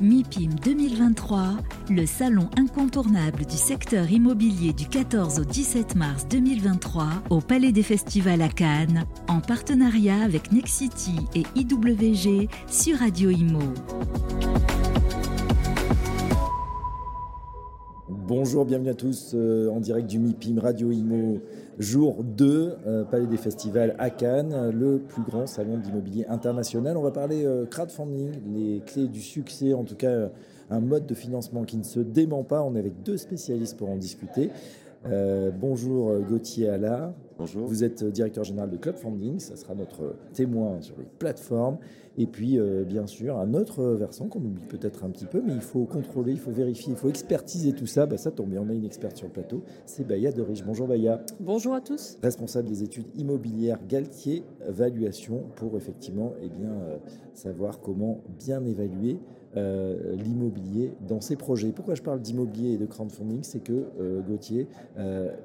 MIPIM 2023, le salon incontournable du secteur immobilier du 14 au 17 mars 2023 au Palais des Festivals à Cannes, en partenariat avec Nexity et IWG sur Radio Imo. Bonjour, bienvenue à tous euh, en direct du MIPIM Radio Imo, jour 2, euh, Palais des Festivals à Cannes, le plus grand salon d'immobilier international. On va parler euh, crowdfunding, les clés du succès, en tout cas un mode de financement qui ne se dément pas. On est avec deux spécialistes pour en discuter. Bonjour Gauthier Allard. Bonjour. Vous êtes directeur général de Crowdfunding, ça sera notre témoin sur les plateformes. Et puis, euh, bien sûr, un autre versant qu'on oublie peut-être un petit peu, mais il faut contrôler, il faut vérifier, il faut expertiser tout ça. Bah, ça tombe bien, on a une experte sur le plateau, c'est Baya de Riche. Bonjour Baya. Bonjour à tous. Responsable des études immobilières Galtier Valuation pour effectivement eh bien, euh, savoir comment bien évaluer euh, l'immobilier dans ces projets. Pourquoi je parle d'immobilier et de crowdfunding? C'est que Gauthier,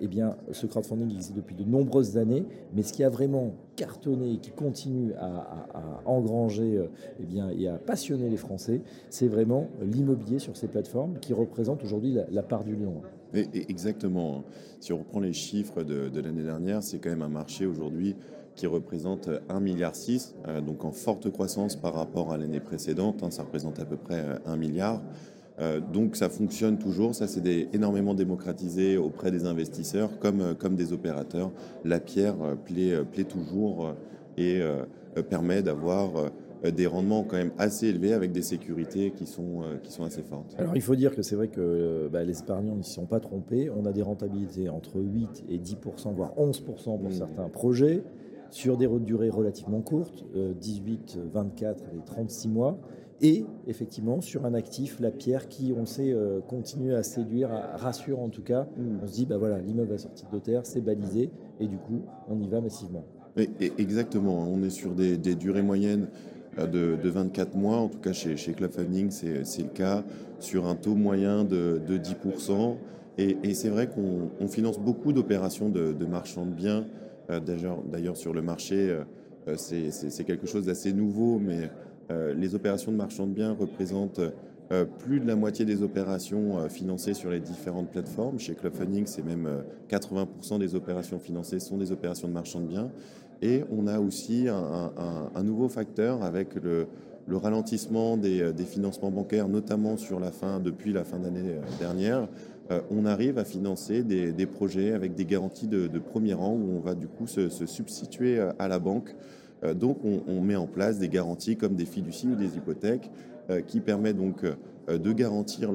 eh bien, ce crowdfunding existe depuis de nombreuses années, mais ce qui a vraiment cartonné et qui continue à, engranger euh, eh bien, et à passionner les Français, c'est vraiment l'immobilier sur ces plateformes qui représente aujourd'hui la, part du lion. exactement. Si on reprend les chiffres de, l'année dernière, c'est quand même un marché aujourd'hui qui représente 1,6 milliard, euh, donc en forte croissance par rapport à l'année précédente. Hein, ça représente à peu près 1 euh, milliard. donc ça fonctionne toujours, ça c'est énormément démocratisé auprès des investisseurs comme, comme des opérateurs. La pierre plaît, plaît toujours et permet d'avoir euh, des rendements quand même assez élevés avec des sécurités qui sont, euh, qui sont assez fortes. Alors il faut dire que c'est vrai que euh, bah, les épargnants ne s'y sont pas trompés. On a des rentabilités entre 8 et 10 voire 11% pour mmh. certains projets sur des durées relativement courtes, 18, 24 et 36 mois. Et effectivement, sur un actif, la pierre qui, on sait, continue à séduire, rassure en tout cas. Mmh. On se dit, bah voilà, l'immeuble a sorti de terre, c'est balisé, et du coup, on y va massivement. exactement, on est sur des, des durées moyennes de, 24 mois, en tout cas chez, chez Club Funding, c'est le cas, sur un taux moyen de, 10%. Et, c'est vrai qu'on finance beaucoup d'opérations de, marchands de biens. Euh, d'ailleurs, sur le marché, euh, c'est quelque chose d'assez nouveau, mais euh, les opérations de marchands de biens représentent plus de la moitié des opérations financées sur les différentes plateformes. Chez Club Funding, c'est même 80% des opérations financées sont des opérations de marchands de biens. Et on a aussi un, nouveau facteur avec le, ralentissement des, financements bancaires, notamment sur la fin, depuis la fin d'année euh, dernière. Euh, on arrive à financer des, projets avec des garanties de, premier rang où on va du coup se, substituer euh, à la banque. donc on, met en place des garanties comme des fiducies ou des hypothèques qui permettent donc de garantir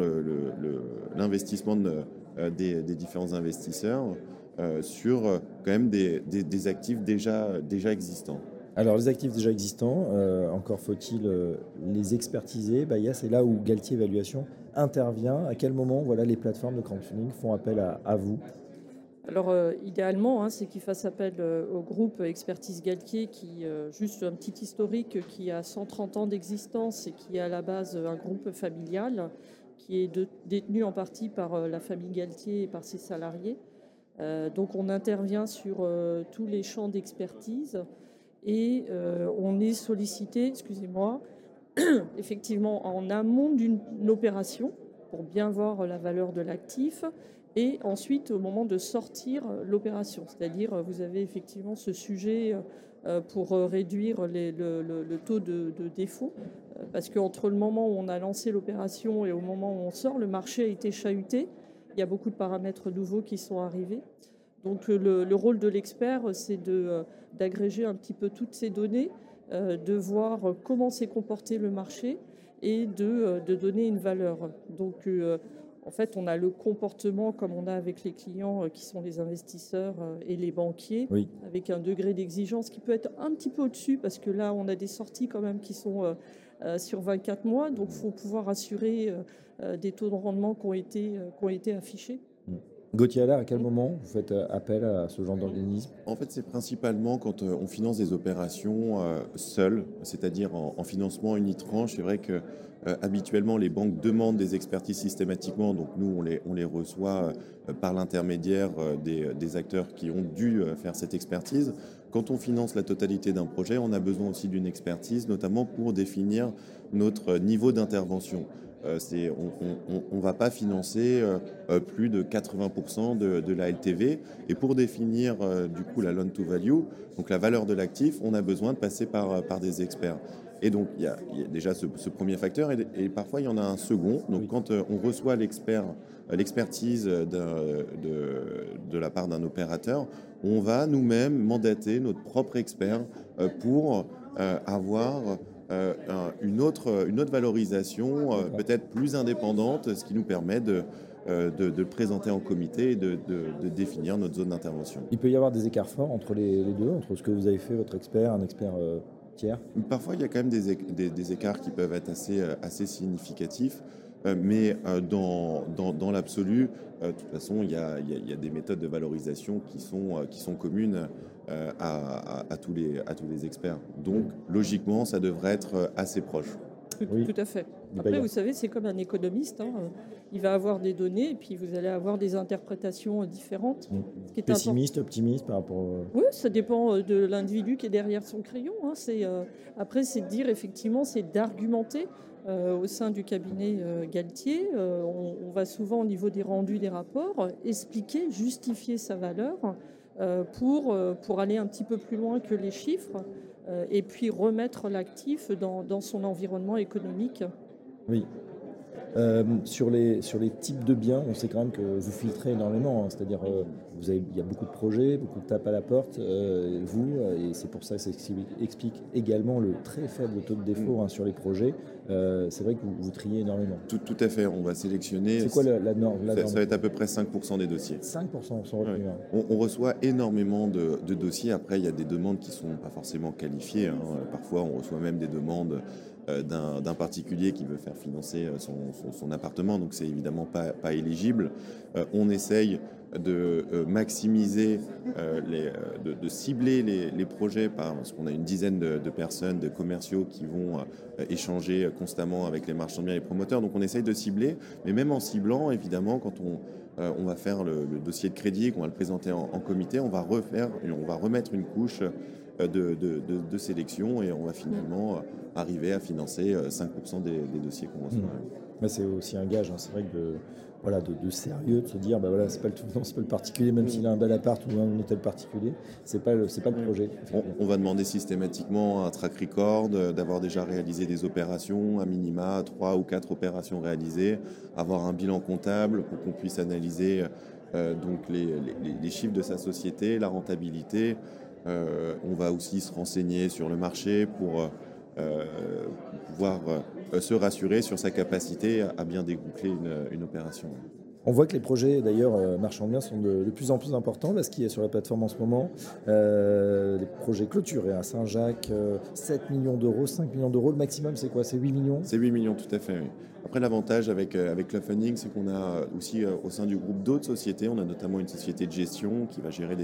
l'investissement des, différents investisseurs euh, sur euh, quand même des, des, actifs déjà, déjà existants. Alors les actifs déjà existants, euh, encore faut-il les expertiser. Bah, c'est là où Galtier Évaluation intervient. À quel moment voilà, les plateformes de crowdfunding font appel à, vous? Alors, idéalement, hein, c'est qu'ils fassent appel au groupe Expertise Galtier, qui, juste un petit historique, qui a 130 ans d'existence et qui est à la base un groupe familial, qui est détenu en partie par la famille Galtier et par ses salariés. Euh, donc on intervient sur euh, tous les champs d'expertise et euh, on est sollicité, excusez-moi, effectivement en amont d'une opération pour bien voir la valeur de l'actif et ensuite au moment de sortir l'opération. C'est-à-dire vous avez effectivement ce sujet pour réduire le, taux de, de défaut parce qu'entre le moment où on a lancé l'opération et au moment où on sort, le marché a été chahuté. Il y a beaucoup de paramètres nouveaux qui sont arrivés. Donc euh, le, rôle de l'expert, c'est euh, d'agréger un petit peu toutes ces données, euh, de voir comment s'est comporté le marché et de, donner une valeur. Donc en fait, on a le comportement comme on a avec les clients qui sont les investisseurs et les banquiers, avec un degré d'exigence qui peut être un petit peu au-dessus, parce que là, on a des sorties quand même qui sont sur 24 mois, donc il faut pouvoir assurer des taux de rendement qui ont été, qui ont été affichés. Gauthier Allard, à quel moment vous faites euh, appel à ce genre d'organisme? En fait, c'est principalement quand euh, on finance des opérations euh, seules, c'est-à-dire en, financement unitranche. C'est vrai que habituellement, les banques demandent des expertises systématiquement, donc nous, on les, on les reçoit par l'intermédiaire des, des, acteurs qui ont dû faire cette expertise. Quand on finance la totalité d'un projet, on a besoin aussi d'une expertise, notamment pour définir notre niveau d'intervention. On ne va pas financer plus de 80% de, la LTV. Et pour définir du coup la loan to value, donc la valeur de l'actif, on a besoin de passer par, par des experts. Et donc, il y, a, déjà ce, premier facteur, et, parfois, il y en a un second. Donc, quand on reçoit l'expert, l'expertise de, de, la part d'un opérateur, on va nous-mêmes mandater notre propre expert pour avoir euh, une, autre, une autre valorisation, euh, peut-être plus indépendante, ce qui nous permet de, euh, de, de, le présenter en comité et de, de, définir notre zone d'intervention. Il peut y avoir des écarts forts entre les, deux, entre ce que vous avez fait, votre expert, un expert tiers? Parfois, il y a quand même des, des, écarts qui peuvent être assez, assez significatifs. Mais dans, dans, dans l'absolu, de toute façon, il y, a, il y, a, des méthodes de valorisation qui sont, qui sont communes euh, à, tous les, à tous les experts. Donc, logiquement, ça devrait être assez proche. Tout, à fait. Après, vous savez, c'est comme un économiste. Hein. Il va avoir des données et puis vous allez avoir des interprétations différentes. Mmh. Pessimiste, optimiste par rapport. Oui, ça dépend euh, de l'individu qui est derrière son crayon. Hein. C'est, euh, après, c'est de dire effectivement, c'est d'argumenter. Au sein du cabinet Galtier, on, on, va souvent au niveau des rendus des rapports expliquer, justifier sa valeur euh, pour, euh, pour aller un petit peu plus loin que les chiffres euh, et puis remettre l'actif dans, dans son environnement économique. Oui, euh, sur, les, sur les types de biens, on sait quand même que vous filtrez énormément. Hein. C'est-à-dire, euh, vous avez, il y a beaucoup de projets, beaucoup de tapes à la porte, euh, vous, et c'est pour ça que ça explique également le très faible taux de défaut hein, sur les projets. c'est vrai que vous, triez énormément. Tout, tout, à fait, on va sélectionner. C'est quoi la, norme, ça, va être à peu près 5% des dossiers. 5% sont retenus. Hein. On, reçoit énormément de, dossiers. Après, il y a des demandes qui ne sont pas forcément qualifiées. Parfois, on reçoit même des demandes euh, d'un particulier qui veut faire financer euh, son, appartement, donc c'est évidemment pas, pas éligible. Euh, on essaye de maximiser, les, de, cibler les, projets par, parce qu'on a une dizaine de, personnes, de commerciaux qui vont échanger constamment avec les marchands de biens et les promoteurs. Donc on essaye de cibler, mais même en ciblant, évidemment, quand on, on va faire le, dossier de crédit, qu'on va le présenter en, en, comité, on va refaire, on va remettre une couche de, de, sélection et on va finalement arriver à financer 5% euh, des, dossiers qu'on reçoit. Mmh. c'est aussi un gage, hein. c'est vrai que de, voilà, de, sérieux, de se dire, bah voilà, c'est pas le tout, pas le particulier, même s'il a un bel appart ou un hôtel particulier, c'est pas c'est pas le projet. On, va demander systématiquement un track record, euh, d'avoir déjà réalisé des opérations, à minima trois ou quatre opérations réalisées, avoir un bilan comptable pour qu'on puisse analyser euh, donc les, les, chiffres de sa société, la rentabilité, euh, on va aussi se renseigner sur le marché pour euh, pouvoir euh, se rassurer sur sa capacité à bien dégoupler une, opération. On voit que les projets, d'ailleurs, marchand bien, sont de, plus en plus importants. Là, ce qui est sur la plateforme en ce moment, les projets clôturés à Saint-Jacques, 7 millions d'euros, 5 millions d'euros. Le maximum, c'est quoi? C'est 8 millions? C'est 8 millions, tout à fait. Après, l'avantage avec, euh, avec Club Funding, c'est qu'on a aussi euh, au sein du groupe d'autres sociétés. On a notamment une société de gestion qui va gérer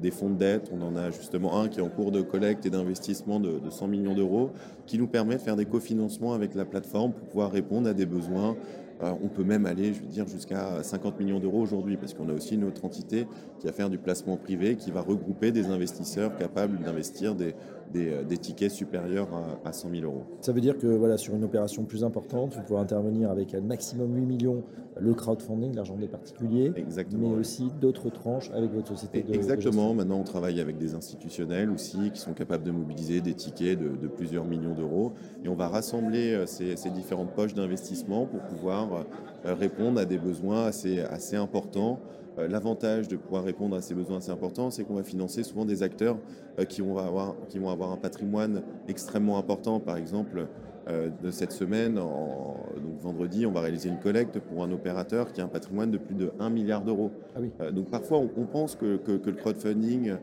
des, fonds de dette. On en a justement un qui est en cours de collecte et d'investissement de, de 100 millions d'euros, qui nous permet de faire des cofinancements avec la plateforme pour pouvoir répondre à des besoins euh, on peut même aller, jusqu'à 50 millions d'euros aujourd'hui, parce qu'on a aussi une autre entité qui va faire du placement privé, qui va regrouper des investisseurs capables d'investir des, euh, tickets supérieurs à, 100 000 euros. Ça veut dire que voilà, sur une opération plus importante, vous pouvez intervenir avec un maximum 8 millions le crowdfunding, l'argent des particuliers, Exactement, mais aussi d'autres tranches avec votre société. De, Exactement. Maintenant, on travaille avec des institutionnels aussi qui sont capables de mobiliser des tickets de, plusieurs millions d'euros, et on va rassembler euh, ces, ces différentes poches d'investissement pour pouvoir euh, répondre à des besoins assez, assez importants. Euh, l'avantage de pouvoir répondre à ces besoins assez importants, c'est qu'on va financer souvent des acteurs euh, qui vont, avoir, qui vont avoir un patrimoine extrêmement important. Par exemple, de cette semaine, donc vendredi, on va réaliser une collecte pour un opérateur qui a un patrimoine de plus de 1 milliard d'euros. Ah donc parfois, on, pense que, que, le crowdfunding,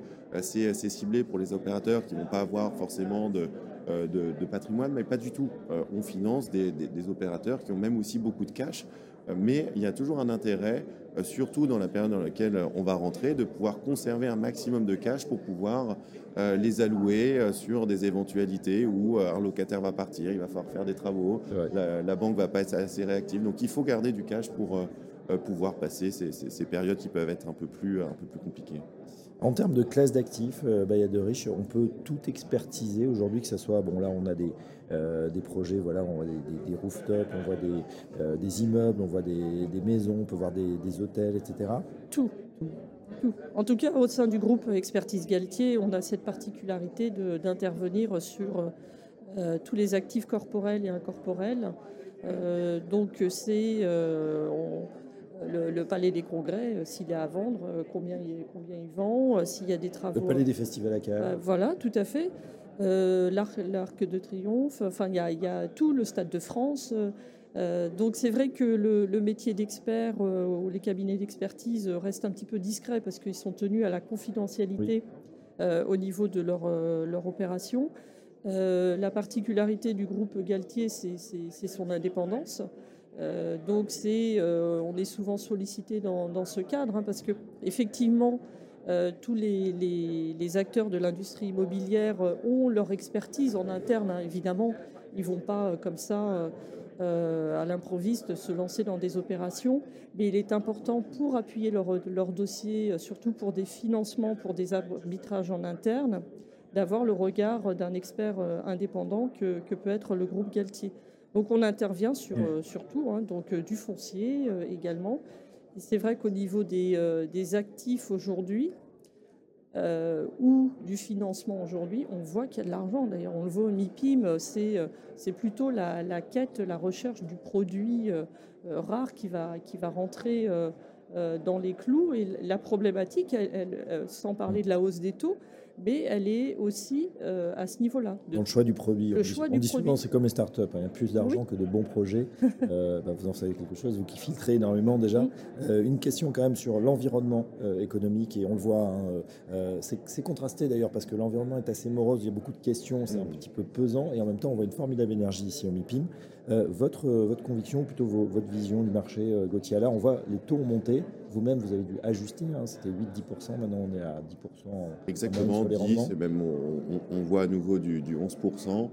c'est ciblé pour les opérateurs qui ne vont pas avoir forcément de, euh, de, patrimoine, mais pas du tout. Euh, on finance des, opérateurs qui ont même aussi beaucoup de cash, euh, mais il y a toujours un intérêt, surtout dans la période dans laquelle on va rentrer, de pouvoir conserver un maximum de cash pour pouvoir les allouer sur des éventualités où un locataire va partir, il va falloir faire des travaux, la, la, banque va pas être assez réactive. Donc il faut garder du cash pour pouvoir passer ces, ces, périodes qui peuvent être un peu plus, un peu plus compliquées. En termes de classe d'actifs, euh, Bayard de Riche, on peut tout expertiser aujourd'hui, que ce soit, bon là on a des, euh, des projets, voilà, on voit des, rooftops, on voit des, euh, des, immeubles, on voit des, maisons, on peut voir des, hôtels, etc. Tout. Tout. En tout cas, au sein du groupe Expertise Galtier, on a cette particularité d'intervenir sur tous les actifs corporels et incorporels. donc c'est le, palais des congrès, euh, s'il est à vendre, euh, combien, il, combien il vend, euh, s'il y a des travaux. Le palais des festivals à Cannes. voilà, tout à fait. L'arc de Triomphe, enfin, il y, a, tout le Stade de France. donc c'est vrai que le, métier d'expert ou les cabinets d'expertise restent un petit peu discrets parce qu'ils sont tenus à la confidentialité au niveau de leur, leur opération. la particularité du groupe Galtier, c'est son indépendance. Euh, donc euh, on est souvent sollicité dans, ce cadre hein, parce que effectivement euh, tous les, acteurs de l'industrie immobilière ont leur expertise en interne. Hein, évidemment, ils vont pas comme ça à l'improviste se lancer dans des opérations, mais il est important pour appuyer leur, dossier, surtout pour des financements, pour des arbitrages en interne, d'avoir le regard d'un expert indépendant que peut être le groupe Galtier. Donc on intervient sur, mm. euh, tout, hein, donc euh, du foncier euh, également. C'est vrai qu'au niveau des, actifs aujourd'hui, ou du financement aujourd'hui, on voit qu'il y a de l'argent. D'ailleurs, on le voit au MIPIM, c'est plutôt la, quête, la recherche du produit rare qui va, qui va rentrer dans les clous. Et la problématique, sans parler de la hausse des taux, mais elle est aussi euh, à ce niveau-là. Dans le choix du produit. Le on choix dit, souvent c'est comme les startups, hein. il y a plus d'argent que de bons projets. Euh, bah, vous en savez quelque chose, vous qui filtrez énormément déjà. Euh, une question quand même sur l'environnement économique, et on le voit, hein, c'est contrasté d'ailleurs parce que l'environnement est assez morose, il y a beaucoup de questions, c'est un petit peu pesant, et en même temps on voit une formidable énergie ici au MIPIM. votre, votre conviction, plutôt votre vision du marché, Gauthier, là on voit les taux ont monté, vous-même, vous avez dû ajuster, hein, c'était 8-10%, maintenant on est à 10%. Exactement, 10, et même on, voit à nouveau du, 11%.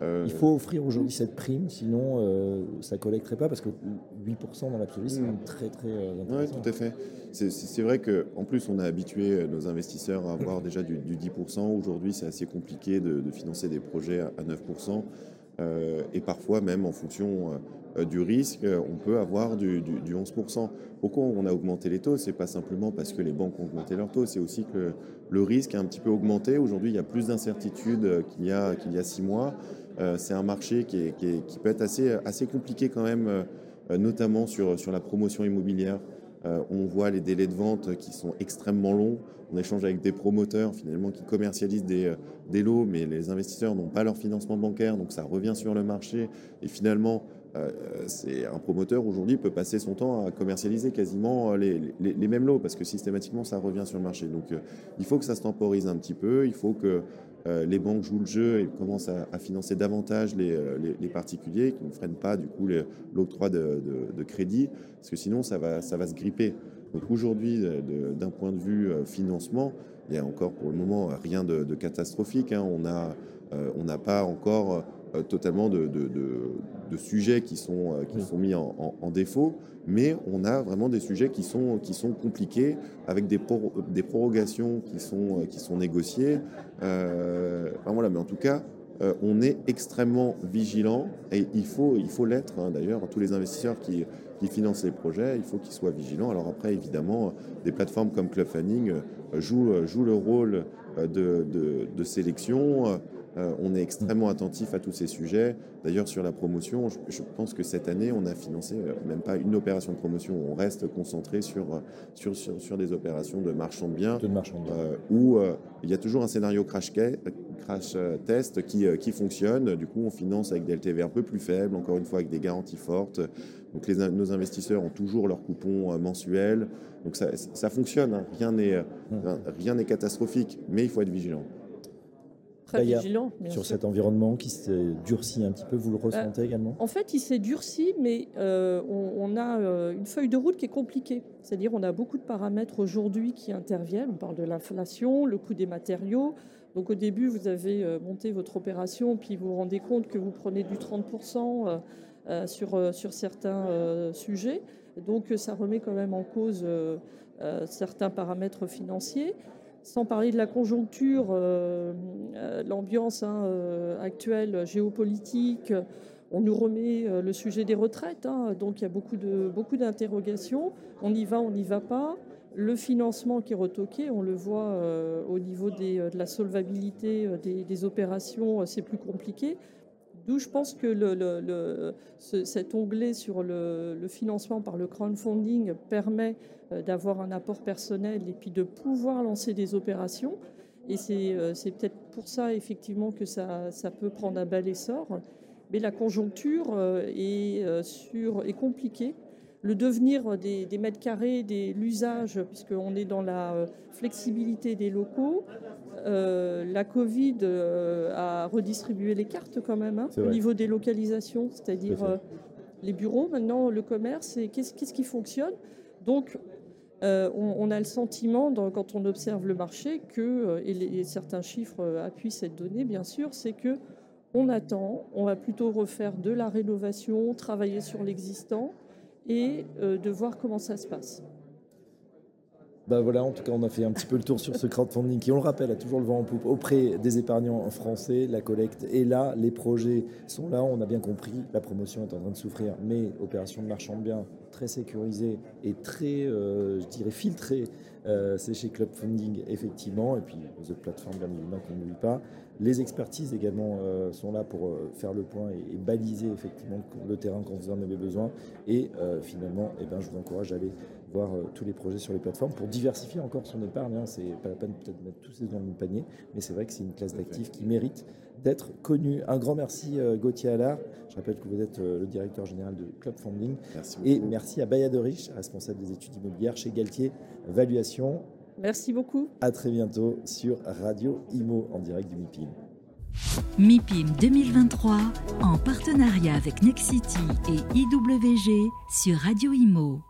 Euh, Il faut offrir aujourd'hui cette prime, sinon euh, ça ne collecterait pas, parce que 8% dans l'absolu, c'est mm. très très euh, intéressant. Oui, tout à fait. C'est vrai qu'en plus, on a habitué nos investisseurs à avoir déjà du, 10%. Aujourd'hui, c'est assez compliqué de, financer des projets à, 9%. Et parfois même en fonction euh, du risque, on peut avoir du, 11%. Pourquoi on a augmenté les taux? C'est pas simplement parce que les banques ont augmenté leurs taux, c'est aussi que le risque a un petit peu augmenté. Aujourd'hui, il y a plus d'incertitudes qu'il y, a, six mois. Euh, c'est un marché qui, peut être assez, compliqué quand même, euh, notamment sur la promotion immobilière. On voit les délais de vente qui sont extrêmement longs. On échange avec des promoteurs finalement qui commercialisent des, des lots, mais les investisseurs n'ont pas leur financement bancaire, donc ça revient sur le marché. Et finalement, euh, c'est un promoteur aujourd'hui peut passer son temps à commercialiser quasiment les, mêmes lots parce que systématiquement ça revient sur le marché. Donc euh, il faut que ça se temporise un petit peu, il faut que euh, les banques jouent le jeu et commencent à, financer davantage les, particuliers qui ne freinent pas du coup l'octroi de, crédit parce que sinon ça va, ça va se gripper. Donc aujourd'hui, d'un point de vue financement, il n'y a encore pour le moment rien de, catastrophique. Hein. On n'a pas encore euh, totalement de, sujets qui sont, euh, qui sont mis en, défaut, mais on a vraiment des sujets qui sont, qui sont compliqués, avec des, des prorogations qui sont, euh, qui sont négociées. enfin, voilà, mais en tout cas, on est extrêmement vigilant et il faut il faut l'être hein. d'ailleurs tous les investisseurs qui, qui, financent les projets il faut qu'ils soient vigilants alors après évidemment des plateformes comme Club Fanning jouent, jouent le rôle de, de sélection euh, on est extrêmement attentif à tous ces sujets. D'ailleurs, sur la promotion, je, pense que cette année, on a financé euh, même pas une opération de promotion. On reste concentré sur, euh, sur, sur, des opérations de marchand de biens, où il y a toujours un scénario crash, crash test qui, qui fonctionne. Du coup, on finance avec des LTV un peu plus faibles, encore une fois avec des garanties fortes. Donc, les, nos investisseurs ont toujours leur coupon mensuel. Donc, ça, ça fonctionne. Hein. Rien n'est rien n'est catastrophique, mais il faut être vigilant vigilant. sur cet environnement qui s'est durci un petit peu, vous le ressentez euh, également? En fait, il s'est durci, mais euh, on, a euh, une feuille de route qui est compliquée. C'est-à-dire, on a beaucoup de paramètres aujourd'hui qui interviennent. On parle de l'inflation, le coût des matériaux. Donc, au début, vous avez monté votre opération, puis vous vous rendez compte que vous prenez du 30% sur, sur certains sujets. Donc, ça remet quand même en cause certains paramètres financiers. Sans parler de la conjoncture, l'ambiance hein, actuelle géopolitique, on nous remet le sujet des retraites, hein. donc il y a beaucoup, de, beaucoup d'interrogations. On y va, on n'y va pas. Le financement qui est retoqué, on le voit au niveau de la solvabilité des opérations, c'est plus compliqué. D'où je pense que cet onglet sur le, financement par le crowdfunding permet euh, d'avoir un apport personnel et puis de pouvoir lancer des opérations. Et c'est euh, peut-être pour ça, effectivement, que ça, peut prendre un bel essor. Mais la conjoncture euh, est compliquée. Le devenir des, des mètres carrés, l'usage, puisqu'on est dans la flexibilité des locaux, euh, la Covid euh, a redistribué les cartes quand même hein, au niveau des localisations, c'est-à-dire euh, les bureaux, maintenant le commerce, et qu'est-ce qui fonctionne? Donc, on, a le sentiment, quand on observe le marché, que, et, certains chiffres appuient cette donnée, bien sûr, c'est que on attend, on va plutôt refaire de la rénovation, travailler sur l'existant et de voir comment ça se passe. Bah voilà, en tout cas, on a fait un petit peu le tour sur ce crowdfunding qui, on le rappelle, a toujours le vent en poupe auprès des épargnants français. La collecte est là, les projets sont là, on a bien compris. La promotion est en train de souffrir, mais opération de marchand de biens très sécurisée et très, euh, je dirais, filtrée. Euh, c'est chez Club Funding, effectivement, et puis les autres plateformes, bien évidemment, qu'on n'oublie pas. Les expertises également euh, sont là pour faire le point et, baliser effectivement le terrain quand vous en avez besoin. Et finalement, eh ben, je vous encourage à aller voir euh, tous les projets sur les plateformes pour diversifier encore son épargne. Hein. C'est pas la peine peut-être de mettre tous ses dans le même panier, mais c'est vrai que c'est une classe d'actifs qui mérite d'être connue. Un grand merci euh, Gauthier Allard. Je rappelle que vous êtes euh, le directeur général de Club Funding. Merci Et merci à Baya de Rich, responsable des études immobilières chez Galtier Valuation. Merci beaucoup. À très bientôt sur Radio Imo en direct du MIPIM. MIPIM 2023 en partenariat avec Nexity et IWG sur Radio Imo.